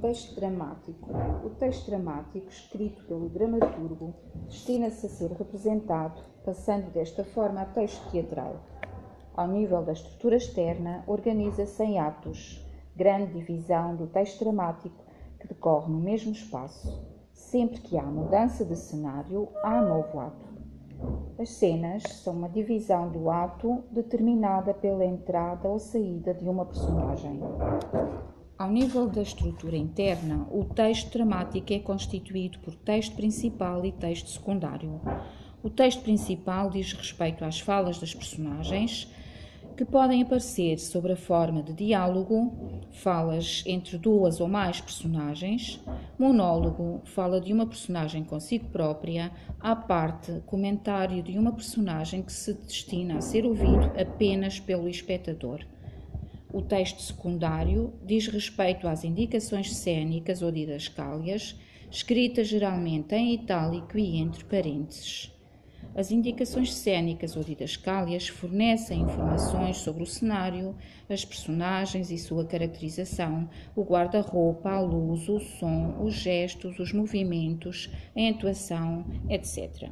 Texto dramático. O texto dramático, escrito pelo dramaturgo, destina-se a ser representado, passando desta forma a texto teatral. Ao nível da estrutura externa, organiza-se em atos, grande divisão do texto dramático que decorre no mesmo espaço. Sempre que há mudança de cenário, há novo ato. As cenas são uma divisão do ato determinada pela entrada ou saída de uma personagem. Ao nível da estrutura interna, o texto dramático é constituído por texto principal e texto secundário. O texto principal diz respeito às falas das personagens, que podem aparecer sob a forma de diálogo, falas entre duas ou mais personagens, monólogo, fala de uma personagem consigo própria, à parte, comentário de uma personagem que se destina a ser ouvido apenas pelo espectador. O texto secundário diz respeito às indicações cênicas ou didascálias, escritas geralmente em itálico e entre parênteses. As indicações cênicas ou didascálias fornecem informações sobre o cenário, as personagens e sua caracterização, o guarda-roupa, a luz, o som, os gestos, os movimentos, a entoação, etc.